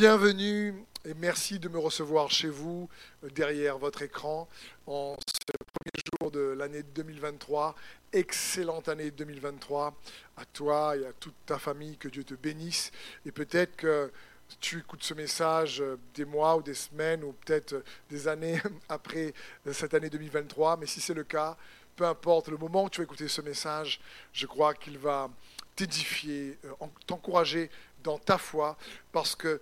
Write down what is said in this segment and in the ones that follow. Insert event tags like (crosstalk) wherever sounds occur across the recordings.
Bienvenue et merci de me recevoir chez vous, euh, derrière votre écran, en ce premier jour de l'année 2023. Excellente année 2023 à toi et à toute ta famille, que Dieu te bénisse. Et peut-être que tu écoutes ce message euh, des mois ou des semaines ou peut-être euh, des années (laughs) après cette année 2023, mais si c'est le cas, peu importe le moment où tu vas écouter ce message, je crois qu'il va t'édifier, t'encourager dans ta foi, parce que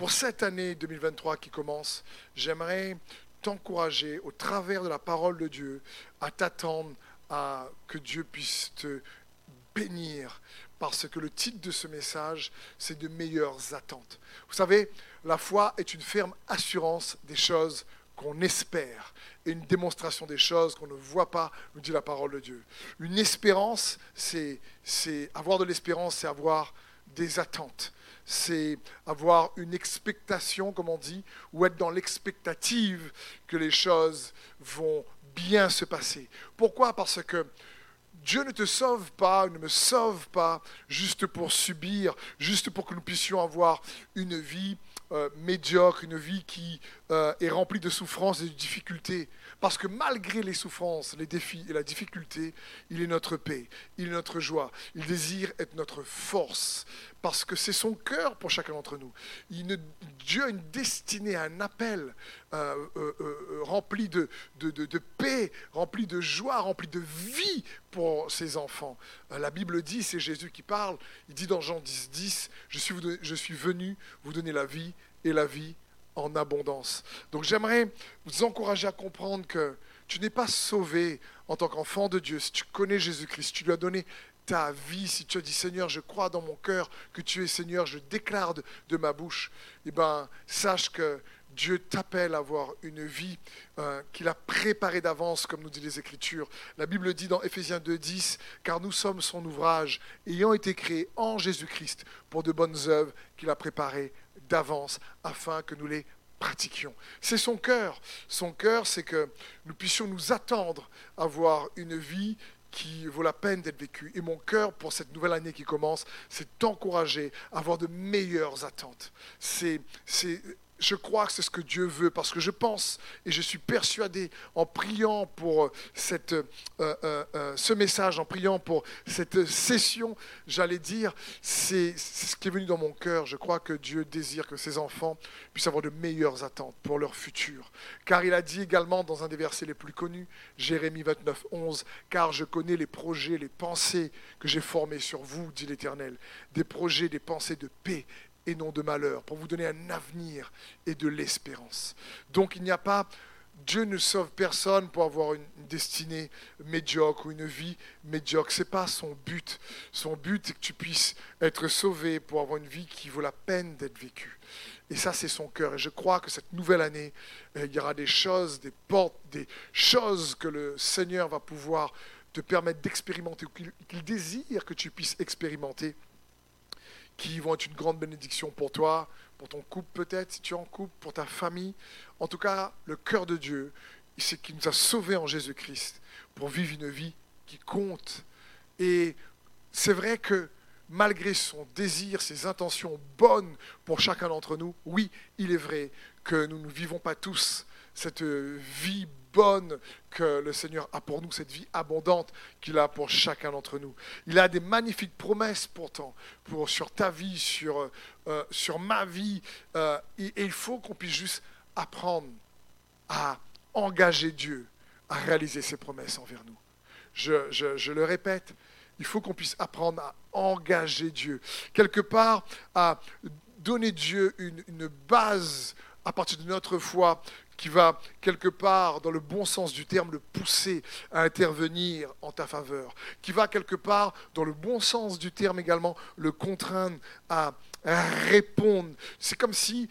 pour cette année 2023 qui commence, j'aimerais t'encourager au travers de la parole de Dieu à t'attendre à que Dieu puisse te bénir parce que le titre de ce message, c'est de meilleures attentes. Vous savez, la foi est une ferme assurance des choses qu'on espère et une démonstration des choses qu'on ne voit pas, nous dit la parole de Dieu. Une espérance, c'est avoir de l'espérance, c'est avoir des attentes c'est avoir une expectation, comme on dit, ou être dans l'expectative que les choses vont bien se passer. Pourquoi? Parce que Dieu ne te sauve pas, ne me sauve pas juste pour subir, juste pour que nous puissions avoir une vie euh, médiocre, une vie qui euh, est remplie de souffrances et de difficultés. Parce que malgré les souffrances, les défis et la difficulté, il est notre paix, il est notre joie, il désire être notre force, parce que c'est son cœur pour chacun d'entre nous. Dieu a une destinée, un appel euh, euh, euh, rempli de, paix, rempli de joie, rempli de vie pour ses enfants. la Bible dit, c'est Jésus qui parle, il dit dans Jean 10, 10, je suis, je suis venu vous donner la vie et la vie en abondance. Donc j'aimerais vous encourager à comprendre que tu n'es pas sauvé en tant qu'enfant de Dieu. Si tu connais Jésus-Christ, tu lui as donné ta vie, si tu as dit Seigneur, je crois dans mon cœur que tu es Seigneur, je déclare de, ma bouche, eh ben, sache que Dieu t'appelle à avoir une vie euh, qu'il a préparée d'avance, comme nous dit les Écritures. La Bible dit dans Éphésiens 2.10, car nous sommes son ouvrage, ayant été créés en Jésus-Christ pour de bonnes œuvres qu'il a préparées d'avance afin que nous les pratiquions. C'est son cœur. Son cœur, c'est que nous puissions nous attendre à avoir une vie qui vaut la peine d'être vécue. Et mon cœur, pour cette nouvelle année qui commence, c'est d'encourager à avoir de meilleures attentes. C'est je crois que c'est ce que Dieu veut, parce que je pense et je suis persuadé en priant pour euh, cette, euh, euh, ce message, en priant pour cette session, j'allais dire, c'est ce qui est venu dans mon cœur. Je crois que Dieu désire que ses enfants puissent avoir de meilleures attentes pour leur futur. Car il a dit également dans un des versets les plus connus, Jérémie 29, 11, car je connais les projets, les pensées que j'ai formées sur vous, dit l'Éternel, des projets, des pensées de paix et non de malheur, pour vous donner un avenir et de l'espérance. Donc il n'y a pas, Dieu ne sauve personne pour avoir une destinée médiocre ou une vie médiocre. Ce n'est pas son but. Son but, c'est que tu puisses être sauvé pour avoir une vie qui vaut la peine d'être vécue. Et ça, c'est son cœur. Et je crois que cette nouvelle année, euh, il y aura des choses, des portes, des choses que le Seigneur va pouvoir te permettre d'expérimenter, ou qu'il désire que tu puisses expérimenter qui vont être une grande bénédiction pour toi, pour ton couple peut-être, si tu es en couple, pour ta famille. En tout cas, le cœur de Dieu, c'est qu'il nous a sauvés en Jésus-Christ pour vivre une vie qui compte. Et c'est vrai que malgré son désir, ses intentions bonnes pour chacun d'entre nous, oui, il est vrai que nous ne vivons pas tous cette vie bonne que le Seigneur a pour nous, cette vie abondante qu'il a pour chacun d'entre nous. Il a des magnifiques promesses pourtant pour, sur ta vie, sur, euh, sur ma vie. Euh, et, il faut qu'on puisse juste apprendre à engager Dieu à réaliser ses promesses envers nous. Je, je, le répète, il faut qu'on puisse apprendre à engager Dieu. Quelque part, à donner Dieu une, une base à partir de notre foi qui va quelque part, dans le bon sens du terme, le pousser à intervenir en ta faveur, qui va quelque part, dans le bon sens du terme également, le contraindre à, répondre. C'est comme si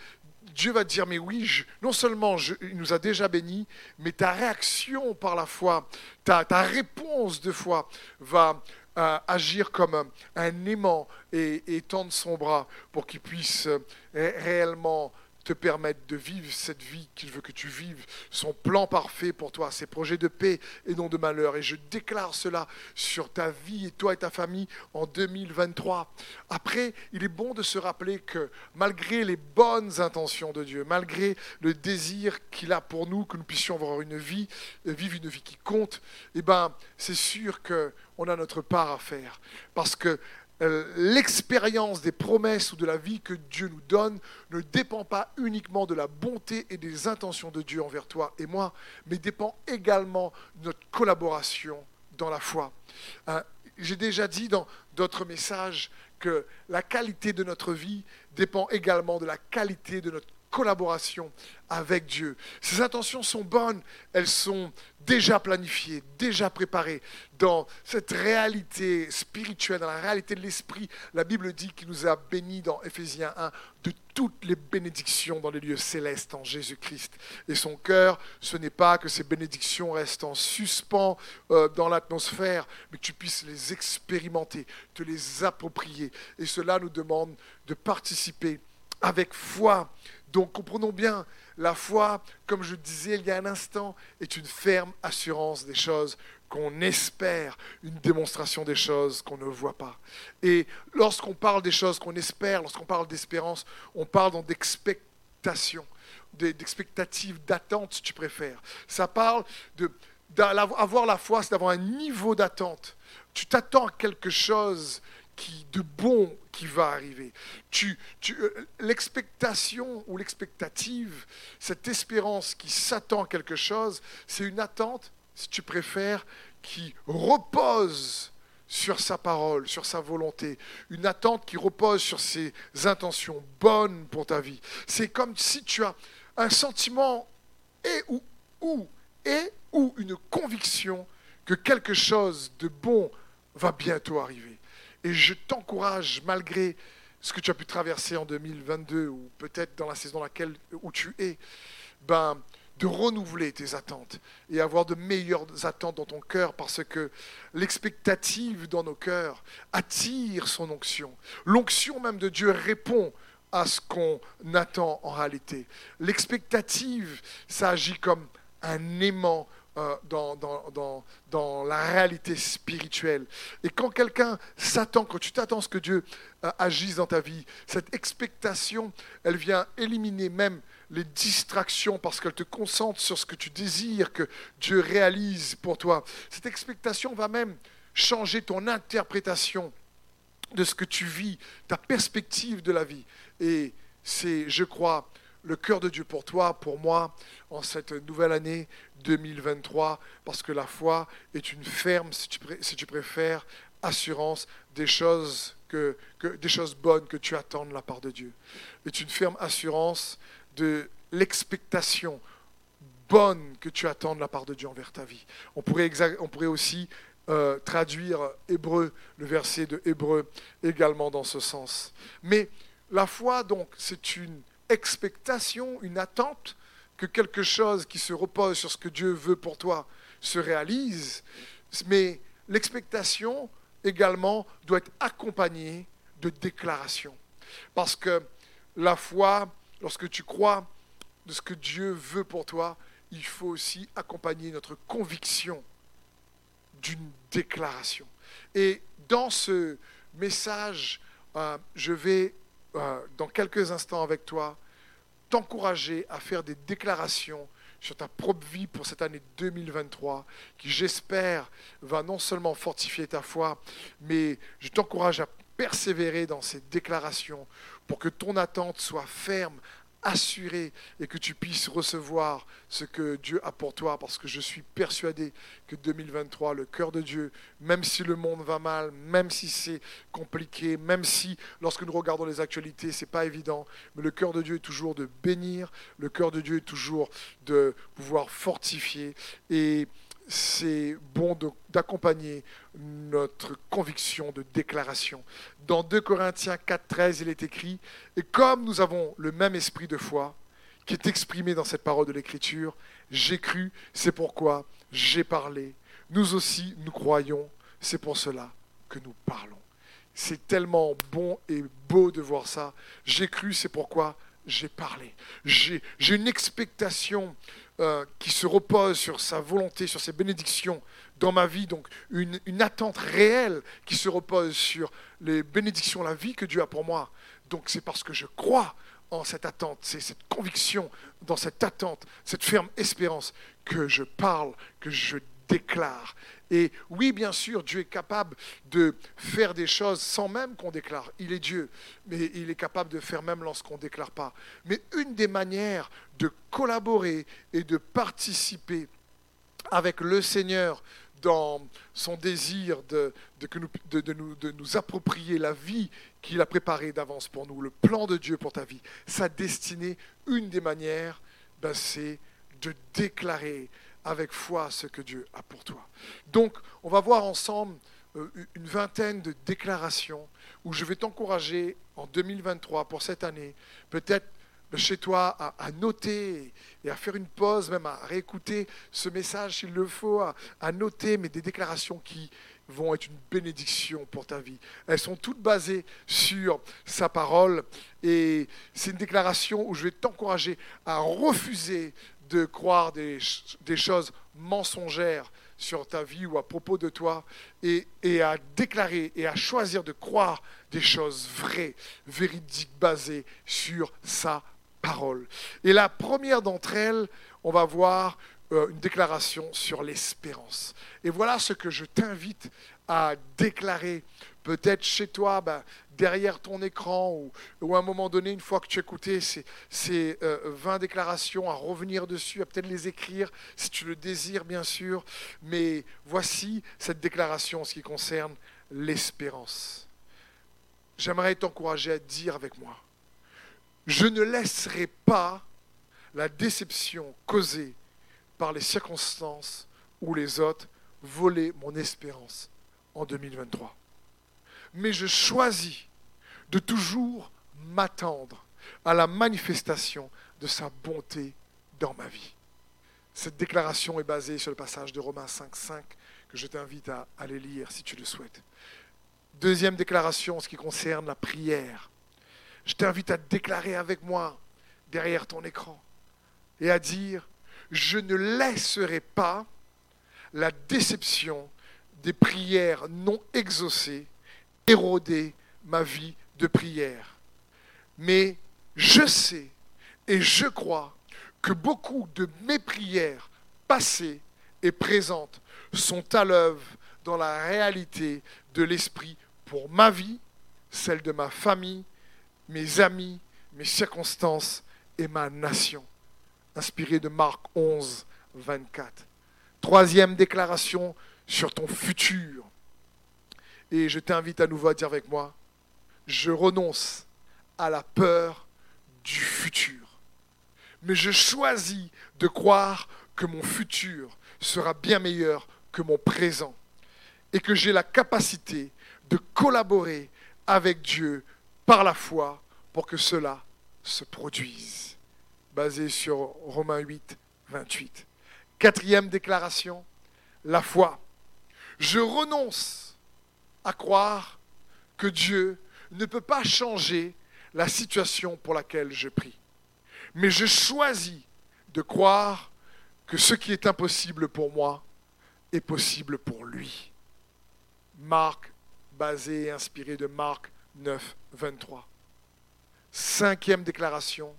Dieu va te dire, mais oui, non seulement il nous a déjà bénis, mais ta réaction par la foi, ta, ta réponse de foi va euh, agir comme un aimant et, et, tendre son bras pour qu'il puisse euh, réellement te permettre de vivre cette vie qu'il veut que tu vives, son plan parfait pour toi, ses projets de paix et non de malheur. Et je déclare cela sur ta vie et toi et ta famille en 2023. Après, il est bon de se rappeler que malgré les bonnes intentions de Dieu, malgré le désir qu'il a pour nous, que nous puissions avoir une vie, euh, vivre une vie qui compte, eh ben, c'est sûr qu'on a notre part à faire. Parce que l'expérience des promesses ou de la vie que Dieu nous donne ne dépend pas uniquement de la bonté et des intentions de Dieu envers toi et moi, mais dépend également de notre collaboration dans la foi. Euh, j'ai déjà dit dans d'autres messages que la qualité de notre vie dépend également de la qualité de notre collaboration avec Dieu. Ces intentions sont bonnes, elles sont déjà planifiées, déjà préparées dans cette réalité spirituelle, dans la réalité de l'esprit. La Bible dit qu'il nous a bénis dans Éphésiens 1 de toutes les bénédictions dans les lieux célestes en Jésus-Christ. Et son cœur, ce n'est pas que ces bénédictions restent en suspens euh, dans l'atmosphère, mais que tu puisses les expérimenter, te les approprier. Et cela nous demande de participer avec foi donc comprenons bien, la foi, comme je disais il y a un instant, est une ferme assurance des choses qu'on espère, une démonstration des choses qu'on ne voit pas. Et lorsqu'on parle des choses qu'on espère, lorsqu'on parle d'espérance, on parle d'expectation, d'expectative, d'attente, si tu préfères. Ça parle de avoir la foi, c'est d'avoir un niveau d'attente. Tu t'attends à quelque chose de bon qui va arriver. Tu, euh, l'expectation ou l'expectative, cette espérance qui s'attend quelque chose, c'est une attente, si tu préfères, qui repose sur sa parole, sur sa volonté, une attente qui repose sur ses intentions bonnes pour ta vie. C'est comme si tu as un sentiment et ou, ou et ou une conviction que quelque chose de bon va bientôt arriver. Et je t'encourage, malgré ce que tu as pu traverser en 2022 ou peut-être dans la saison laquelle, où tu es, ben, de renouveler tes attentes et avoir de meilleures attentes dans ton cœur parce que l'expectative dans nos cœurs attire son onction. L'onction même de Dieu répond à ce qu'on attend en réalité. L'expectative, ça agit comme un aimant euh, dans, la réalité spirituelle. Et quand quelqu'un s'attend, quand tu t'attends à ce que Dieu euh, agisse dans ta vie, cette expectation, elle vient éliminer même les distractions parce qu'elle te concentre sur ce que tu désires que Dieu réalise pour toi. Cette expectation va même changer ton interprétation de ce que tu vis, ta perspective de la vie. Et c'est, je crois, le cœur de Dieu pour toi, pour moi, en cette nouvelle année 2023, parce que la foi est une ferme, si tu, préfères, assurance des choses, que, des choses bonnes que tu attends de la part de Dieu. Est une ferme assurance de l'expectation bonne que tu attends de la part de Dieu envers ta vie. On pourrait, on pourrait aussi euh, traduire le verset de Hébreu également dans ce sens. Mais la foi, donc, c'est une expectation, une attente que quelque chose qui se repose sur ce que Dieu veut pour toi se réalise, mais l'expectation également doit être accompagnée de déclarations. Parce que la foi, lorsque tu crois de ce que Dieu veut pour toi, il faut aussi accompagner notre conviction d'une déclaration. Et dans ce message, euh, je vais euh, dans quelques instants avec toi, t'encourager à faire des déclarations sur ta propre vie pour cette année 2023, qui j'espère va non seulement fortifier ta foi, mais je t'encourage à persévérer dans ces déclarations pour que ton attente soit ferme, assuré et que tu puisses recevoir ce que Dieu a pour toi parce que je suis persuadé que 2023, le cœur de Dieu, même si le monde va mal, même si c'est compliqué, même si lorsque nous regardons les actualités, c'est pas évident, mais le cœur de Dieu est toujours de bénir, le cœur de Dieu est toujours de pouvoir fortifier et c'est bon d'accompagner notre conviction de déclaration. Dans 2 Corinthiens 4.13, il est écrit, et comme nous avons le même esprit de foi, qui est exprimé dans cette parole de l'Écriture, j'ai cru, c'est pourquoi j'ai parlé. Nous aussi, nous croyons, c'est pour cela que nous parlons. C'est tellement bon et beau de voir ça. J'ai cru, c'est pourquoi j'ai parlé. J'ai une expectation euh, qui se repose sur sa volonté, sur ses bénédictions dans ma vie, donc une, attente réelle qui se repose sur les bénédictions, la vie que Dieu a pour moi. Donc c'est parce que je crois en cette attente, c'est cette conviction dans cette attente, cette ferme espérance que je parle, que je déclare. Et oui, bien sûr, Dieu est capable de faire des choses sans même qu'on déclare. Il est Dieu, mais il est capable de faire même lorsqu'on ne déclare pas. Mais une des manières de collaborer et de participer avec le Seigneur dans son désir de, nous, approprier la vie qu'il a préparée d'avance pour nous, le plan de Dieu pour ta vie, sa destinée, une des manières, ben, c'est de déclarer avec foi ce que Dieu a pour toi. Donc, on va voir ensemble euh, une vingtaine de déclarations où je vais t'encourager en 2023 pour cette année, peut-être chez toi à, noter et à faire une pause, même à réécouter ce message s'il le faut, à, noter, mais des déclarations qui vont être une bénédiction pour ta vie. Elles sont toutes basées sur sa parole et c'est une déclaration où je vais t'encourager à refuser de croire des, choses mensongères sur ta vie ou à propos de toi et, et, à déclarer et à choisir de croire des choses vraies, véridiques, basées sur sa parole. Et la première d'entre elles, on va voir euh, une déclaration sur l'espérance. Et voilà ce que je t'invite à déclarer, peut-être chez toi, ben, derrière ton écran, ou, à un moment donné, une fois que tu as écouté ces, ces 20 euh, déclarations, à revenir dessus, à peut-être les écrire, si tu le désires, bien sûr. Mais voici cette déclaration en ce qui concerne l'espérance. J'aimerais t'encourager à dire avec moi, je ne laisserai pas la déception causée par les circonstances ou les autres voler mon espérance en 2023. Mais je choisis de toujours m'attendre à la manifestation de sa bonté dans ma vie. Cette déclaration est basée sur le passage de Romains 5.5 que je t'invite à aller lire si tu le souhaites. Deuxième déclaration, en ce qui concerne la prière je t'invite à déclarer avec moi derrière ton écran et à dire, je ne laisserai pas la déception des prières non exaucées éroder ma vie de prière. Mais je sais et je crois que beaucoup de mes prières passées et présentes sont à l'œuvre dans la réalité de l'Esprit pour ma vie, celle de ma famille mes amis, mes circonstances et ma nation. Inspiré de Marc 11, 24. Troisième déclaration sur ton futur. Et je t'invite à nouveau à dire avec moi, je renonce à la peur du futur. Mais je choisis de croire que mon futur sera bien meilleur que mon présent et que j'ai la capacité de collaborer avec Dieu par la foi pour que cela se produise. Basé sur Romains 8, 28. Quatrième déclaration, la foi. Je renonce à croire que Dieu ne peut pas changer la situation pour laquelle je prie. Mais je choisis de croire que ce qui est impossible pour moi est possible pour lui. Marc, basé et inspiré de Marc 9, 23. Cinquième déclaration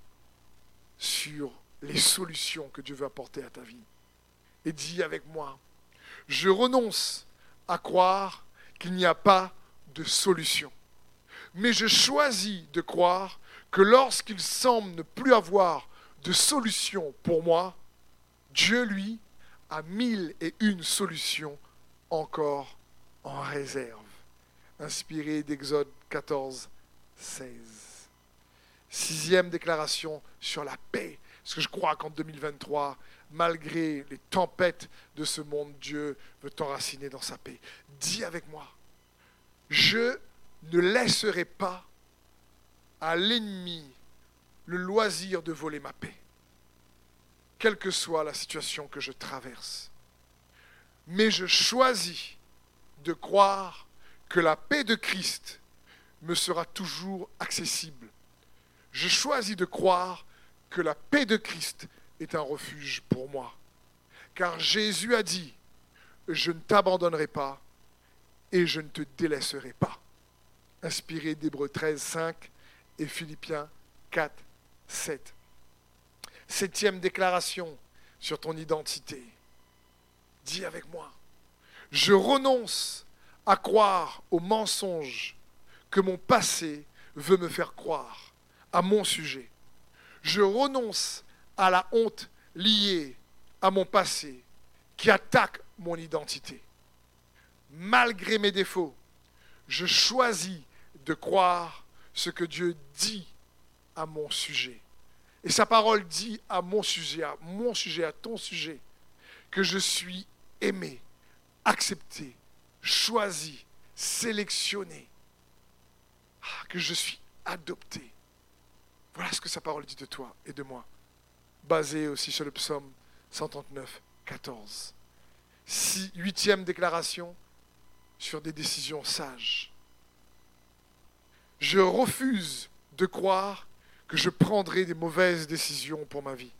sur les solutions que Dieu veut apporter à ta vie. Et dis avec moi, je renonce à croire qu'il n'y a pas de solution. Mais je choisis de croire que lorsqu'il semble ne plus avoir de solution pour moi, Dieu, lui, a mille et une solutions encore en réserve inspiré d'Exode 14, 16. Sixième déclaration sur la paix. Parce que je crois qu'en 2023, malgré les tempêtes de ce monde, Dieu veut t'enraciner dans sa paix. Dis avec moi, je ne laisserai pas à l'ennemi le loisir de voler ma paix, quelle que soit la situation que je traverse. Mais je choisis de croire que la paix de Christ me sera toujours accessible, Je choisis de croire que la paix de Christ est un refuge pour moi. Car Jésus a dit, je ne t'abandonnerai pas et je ne te délaisserai pas. Inspiré d'Hébreux 13, 5 et Philippiens 4, 7. Septième déclaration sur ton identité. Dis avec moi, je renonce à croire aux mensonges que mon passé veut me faire croire à mon sujet. Je renonce à la honte liée à mon passé qui attaque mon identité. Malgré mes défauts, je choisis de croire ce que Dieu dit à mon sujet. Et sa parole dit à mon sujet, à mon sujet, à ton sujet, que je suis aimé, accepté, choisi, sélectionné, ah, que je suis adopté. Voilà ce que sa parole dit de toi et de moi, basé aussi sur le psaume 139, 14. huitième déclaration sur des décisions sages. Je refuse de croire que je prendrai des mauvaises décisions pour ma vie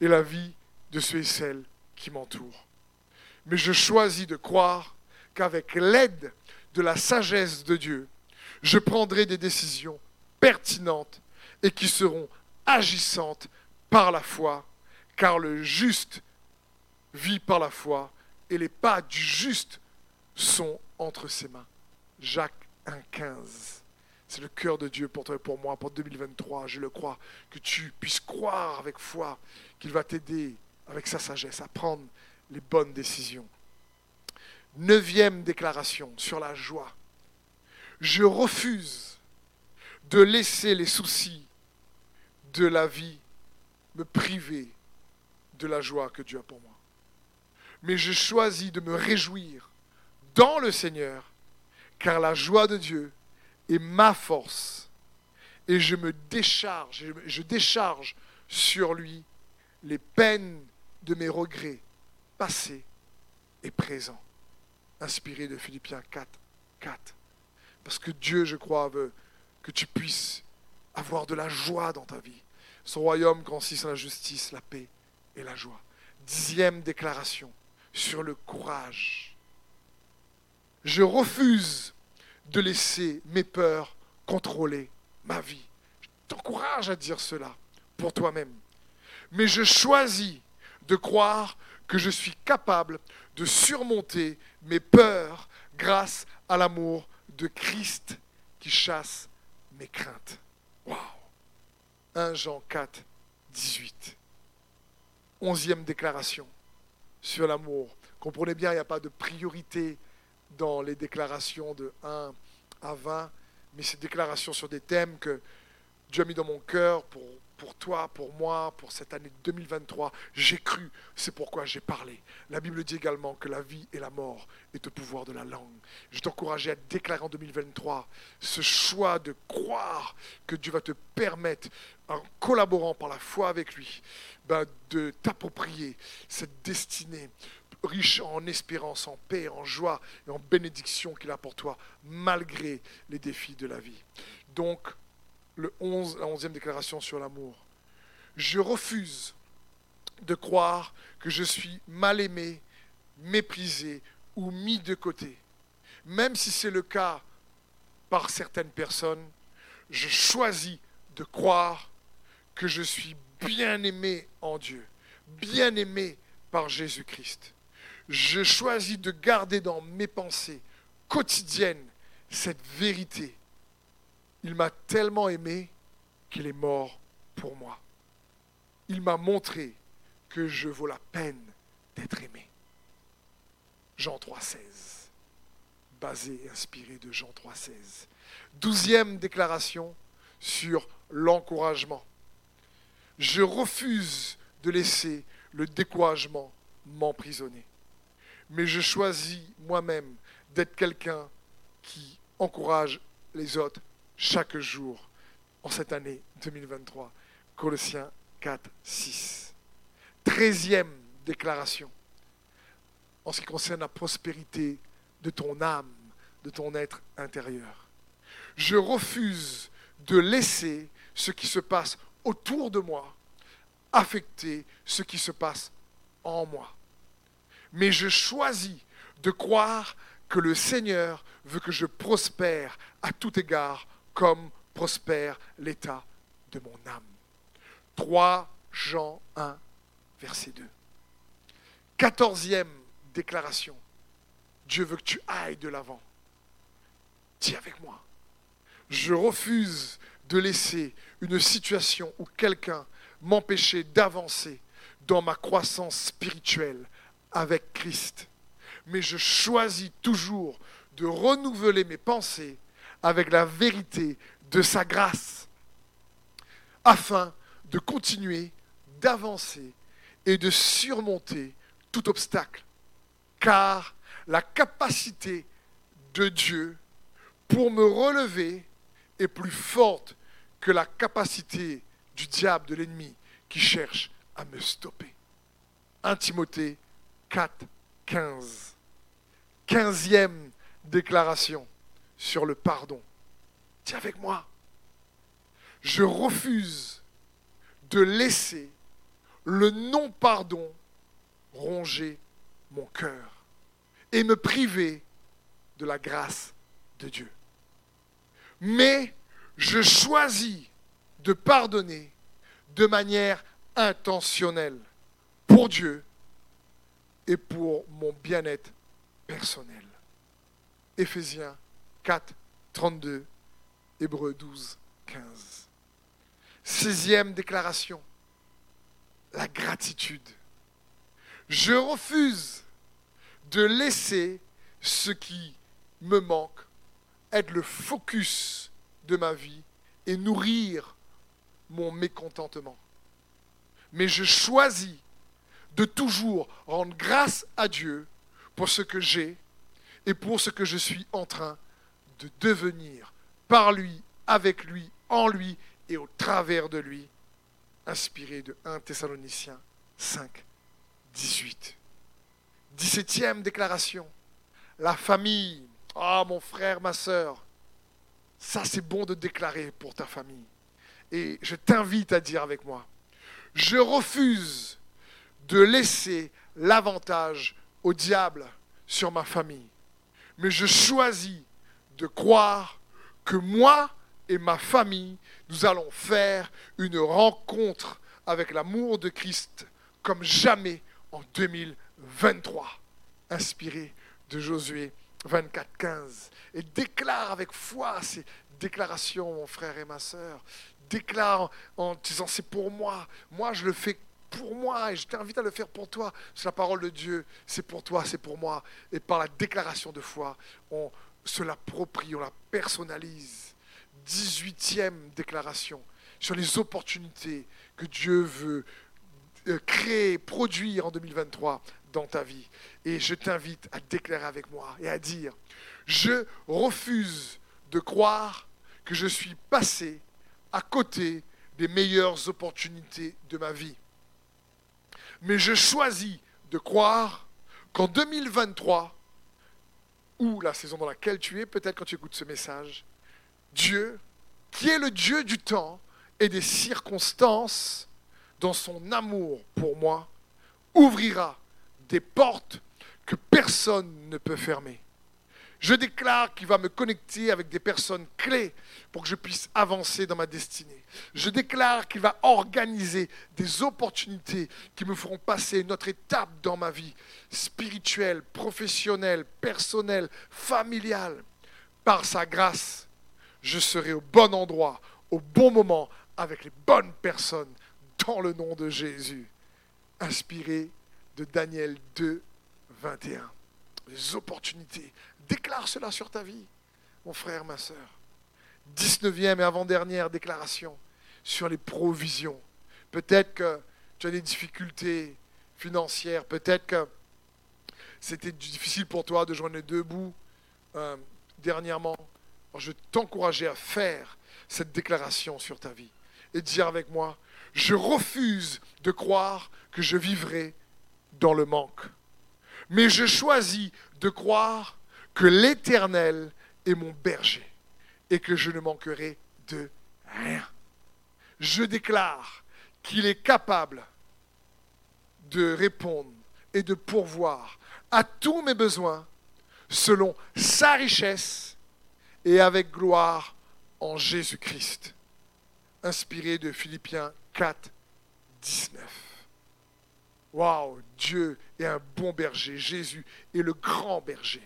et la vie de ceux et celles qui m'entourent. Mais je choisis de croire qu'avec l'aide de la sagesse de Dieu, je prendrai des décisions pertinentes et qui seront agissantes par la foi, car le juste vit par la foi et les pas du juste sont entre ses mains. Jacques 1,15. C'est le cœur de Dieu pour toi pour moi, pour 2023, je le crois, que tu puisses croire avec foi qu'il va t'aider avec sa sagesse à prendre les bonnes décisions. Neuvième déclaration sur la joie. Je refuse de laisser les soucis de la vie me priver de la joie que Dieu a pour moi. Mais je choisis de me réjouir dans le Seigneur, car la joie de Dieu est ma force. Et je me décharge, je décharge sur lui les peines de mes regrets passés et présents. Inspiré de Philippiens 4, 4. Parce que Dieu, je crois, veut que tu puisses avoir de la joie dans ta vie. Son royaume consiste en la justice, la paix et la joie. Dixième déclaration sur le courage. Je refuse de laisser mes peurs contrôler ma vie. Je t'encourage à dire cela pour toi-même. Mais je choisis de croire que je suis capable de surmonter mes peurs grâce à l'amour de Christ qui chasse mes craintes. Waouh 1 Jean 4, 18. Onzième déclaration sur l'amour. Comprenez bien, il n'y a pas de priorité dans les déclarations de 1 à 20, mais ces déclarations sur des thèmes que Dieu a mis dans mon cœur pour pour toi, pour moi, pour cette année 2023. J'ai cru, c'est pourquoi j'ai parlé. La Bible dit également que la vie et la mort est au pouvoir de la langue. Je t'encourage à déclarer en 2023 ce choix de croire que Dieu va te permettre, en collaborant par la foi avec lui, ben, de t'approprier cette destinée riche en espérance, en paix, en joie et en bénédiction qu'il a pour toi, malgré les défis de la vie. Donc, le 11, la onzième déclaration sur l'amour. Je refuse de croire que je suis mal aimé, méprisé ou mis de côté. Même si c'est le cas par certaines personnes, je choisis de croire que je suis bien aimé en Dieu, bien aimé par Jésus-Christ. Je choisis de garder dans mes pensées quotidiennes cette vérité il m'a tellement aimé qu'il est mort pour moi. Il m'a montré que je vaux la peine d'être aimé. Jean 3,16, basé et inspiré de Jean 3,16. Douzième déclaration sur l'encouragement. Je refuse de laisser le découragement m'emprisonner. Mais je choisis moi-même d'être quelqu'un qui encourage les autres chaque jour en cette année 2023. Colossiens 4, 6. Treizième déclaration en ce qui concerne la prospérité de ton âme, de ton être intérieur. Je refuse de laisser ce qui se passe autour de moi affecter ce qui se passe en moi. Mais je choisis de croire que le Seigneur veut que je prospère à tout égard comme prospère l'état de mon âme. 3 Jean 1, verset 2. Quatorzième déclaration. Dieu veut que tu ailles de l'avant. Dis avec moi. Je refuse de laisser une situation ou quelqu'un m'empêcher d'avancer dans ma croissance spirituelle avec Christ. Mais je choisis toujours de renouveler mes pensées avec la vérité de sa grâce, afin de continuer d'avancer et de surmonter tout obstacle. Car la capacité de Dieu pour me relever est plus forte que la capacité du diable, de l'ennemi, qui cherche à me stopper. 1 Timothée 4, 15. Quinzième déclaration sur le pardon. Tiens avec moi. Je refuse de laisser le non-pardon ronger mon cœur et me priver de la grâce de Dieu. Mais je choisis de pardonner de manière intentionnelle pour Dieu et pour mon bien-être personnel. Éphésiens 4, 32, Hébreux 12, 15. Sixième déclaration, la gratitude. Je refuse de laisser ce qui me manque être le focus de ma vie et nourrir mon mécontentement. Mais je choisis de toujours rendre grâce à Dieu pour ce que j'ai et pour ce que je suis en train de devenir par lui, avec lui, en lui et au travers de lui, inspiré de 1 Thessaloniciens 5, 18. 17e déclaration. La famille. Ah, mon frère, ma soeur. Ça, c'est bon de déclarer pour ta famille. Et je t'invite à dire avec moi, je refuse de laisser l'avantage au diable sur ma famille. Mais je choisis de croire que moi et ma famille, nous allons faire une rencontre avec l'amour de Christ comme jamais en 2023, inspiré de Josué 24, 15. Et déclare avec foi ces déclarations, mon frère et ma soeur. Déclare en disant c'est pour moi. Moi, je le fais pour moi et je t'invite à le faire pour toi. C'est la parole de Dieu. C'est pour toi, c'est pour moi. Et par la déclaration de foi, on se l'approprie, on la personnalise. 18e déclaration sur les opportunités que Dieu veut euh, créer, produire en 2023 dans ta vie. Et je t'invite à déclarer avec moi et à dire, je refuse de croire que je suis passé à côté des meilleures opportunités de ma vie. Mais je choisis de croire qu'en 2023, ou la saison dans laquelle tu es, peut-être quand tu écoutes ce message, Dieu, qui est le Dieu du temps et des circonstances, dans son amour pour moi, ouvrira des portes que personne ne peut fermer. Je déclare qu'il va me connecter avec des personnes clés pour que je puisse avancer dans ma destinée. Je déclare qu'il va organiser des opportunités qui me feront passer une autre étape dans ma vie spirituelle, professionnelle, personnelle, familiale. Par sa grâce, je serai au bon endroit, au bon moment, avec les bonnes personnes, dans le nom de Jésus. Inspiré de Daniel 2, 21. Les opportunités. Déclare cela sur ta vie, mon frère, ma soeur. 19e et avant-dernière déclaration sur les provisions. Peut-être que tu as des difficultés financières, peut-être que c'était difficile pour toi de joindre les deux bouts euh, dernièrement. je vais t'encourager à faire cette déclaration sur ta vie et dire avec moi, je refuse de croire que je vivrai dans le manque. Mais je choisis de croire que l'Éternel est mon berger et que je ne manquerai de rien. je déclare qu'il est capable de répondre et de pourvoir à tous mes besoins selon sa richesse et avec gloire en Jésus-Christ. Inspiré de Philippiens 4, 19. Waouh, Dieu est un bon berger, Jésus est le grand berger.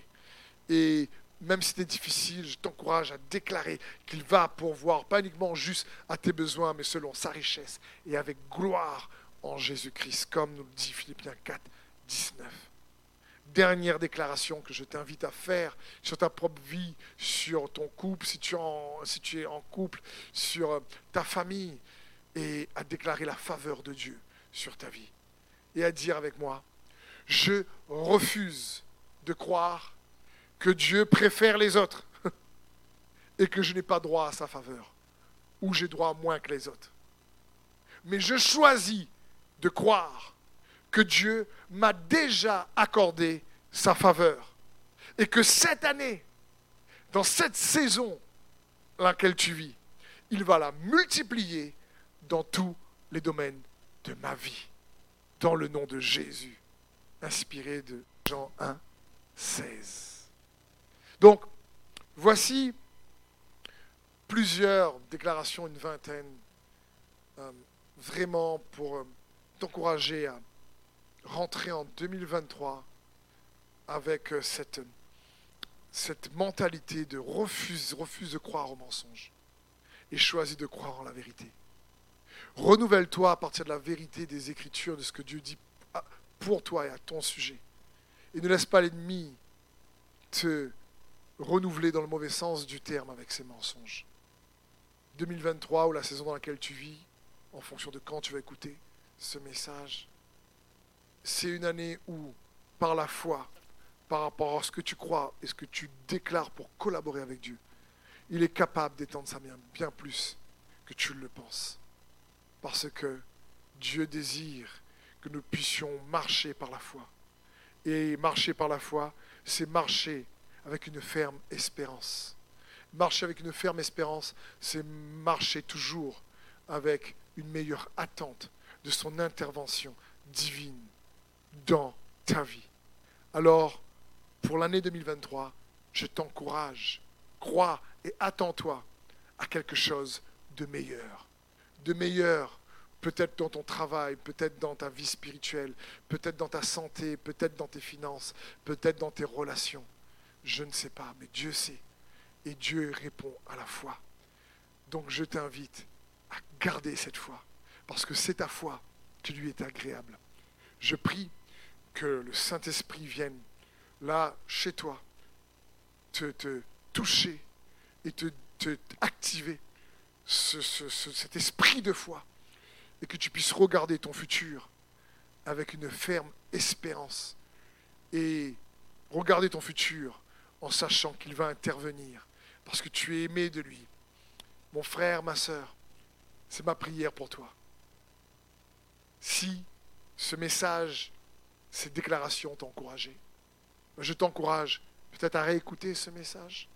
Et même si c'est difficile, je t'encourage à déclarer qu'il va pourvoir, pas uniquement juste à tes besoins, mais selon sa richesse et avec gloire en Jésus-Christ, comme nous le dit Philippiens 4, 19. Dernière déclaration que je t'invite à faire sur ta propre vie, sur ton couple, si tu es en couple, sur ta famille, et à déclarer la faveur de Dieu sur ta vie. Et à dire avec moi, je refuse de croire que Dieu préfère les autres (laughs) et que je n'ai pas droit à sa faveur, ou j'ai droit moins que les autres. Mais je choisis de croire que Dieu m'a déjà accordé sa faveur et que cette année, dans cette saison laquelle tu vis, il va la multiplier dans tous les domaines de ma vie, dans le nom de Jésus, inspiré de Jean 1, 16. Donc, voici plusieurs déclarations, une vingtaine, euh, vraiment pour euh, t'encourager à rentrer en 2023 avec euh, cette, cette mentalité de refuse, refuse de croire au mensonge et choisis de croire en la vérité. Renouvelle-toi à partir de la vérité des Écritures, de ce que Dieu dit pour toi et à ton sujet. Et ne laisse pas l'ennemi te renouveler dans le mauvais sens du terme avec ces mensonges. 2023 ou la saison dans laquelle tu vis, en fonction de quand tu vas écouter ce message, c'est une année où, par la foi, par rapport à ce que tu crois et ce que tu déclares pour collaborer avec Dieu, il est capable d'étendre sa main bien plus que tu le penses. Parce que Dieu désire que nous puissions marcher par la foi. Et marcher par la foi, c'est marcher avec une ferme espérance. Marcher avec une ferme espérance, c'est marcher toujours avec une meilleure attente de son intervention divine dans ta vie. Alors, pour l'année 2023, je t'encourage, crois et attends-toi à quelque chose de meilleur. De meilleur, peut-être dans ton travail, peut-être dans ta vie spirituelle, peut-être dans ta santé, peut-être dans tes finances, peut-être dans tes relations. Je ne sais pas, mais Dieu sait. Et Dieu répond à la foi. Donc je t'invite à garder cette foi, parce que c'est ta foi qui lui est agréable. Je prie que le Saint-Esprit vienne là, chez toi, te, toucher et te, activer cet esprit de foi, et que tu puisses regarder ton futur avec une ferme espérance, et regarder ton futur en sachant qu'il va intervenir, parce que tu es aimé de lui. Mon frère, ma soeur, c'est ma prière pour toi. Si ce message, ces déclarations t'ont encouragé, je t'encourage peut-être à réécouter ce message,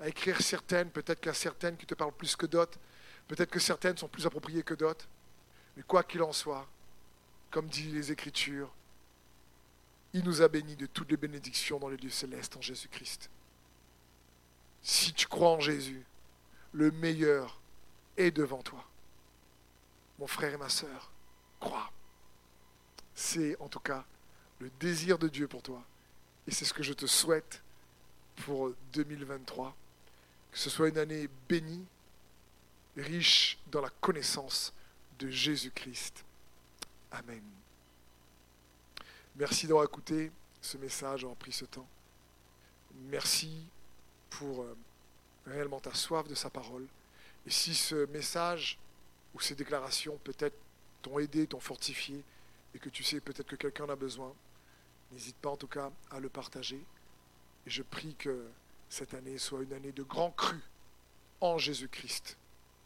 à écrire certaines, peut-être qu'il y a certaines qui te parlent plus que d'autres, peut-être que certaines sont plus appropriées que d'autres, mais quoi qu'il en soit, comme dit les Écritures, il nous a bénis de toutes les bénédictions dans les lieux célestes en Jésus-Christ. Si tu crois en Jésus, le meilleur est devant toi. Mon frère et ma sœur, crois. C'est en tout cas le désir de Dieu pour toi. Et c'est ce que je te souhaite pour 2023. Que ce soit une année bénie, riche dans la connaissance de Jésus-Christ. Amen. Merci d'avoir écouté ce message, d'avoir pris ce temps. Merci pour euh, réellement ta soif de sa parole. Et si ce message ou ces déclarations peut-être t'ont aidé, t'ont fortifié, et que tu sais peut-être que quelqu'un en a besoin, n'hésite pas en tout cas à le partager. Et je prie que cette année soit une année de grand cru en Jésus-Christ,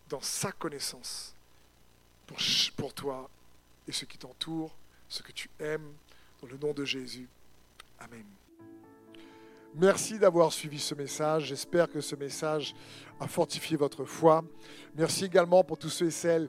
dans sa connaissance, pour, toi et ceux qui t'entourent, ceux que tu aimes, dans le nom de Jésus. Amen. Merci d'avoir suivi ce message. J'espère que ce message a fortifié votre foi. Merci également pour tous ceux et celles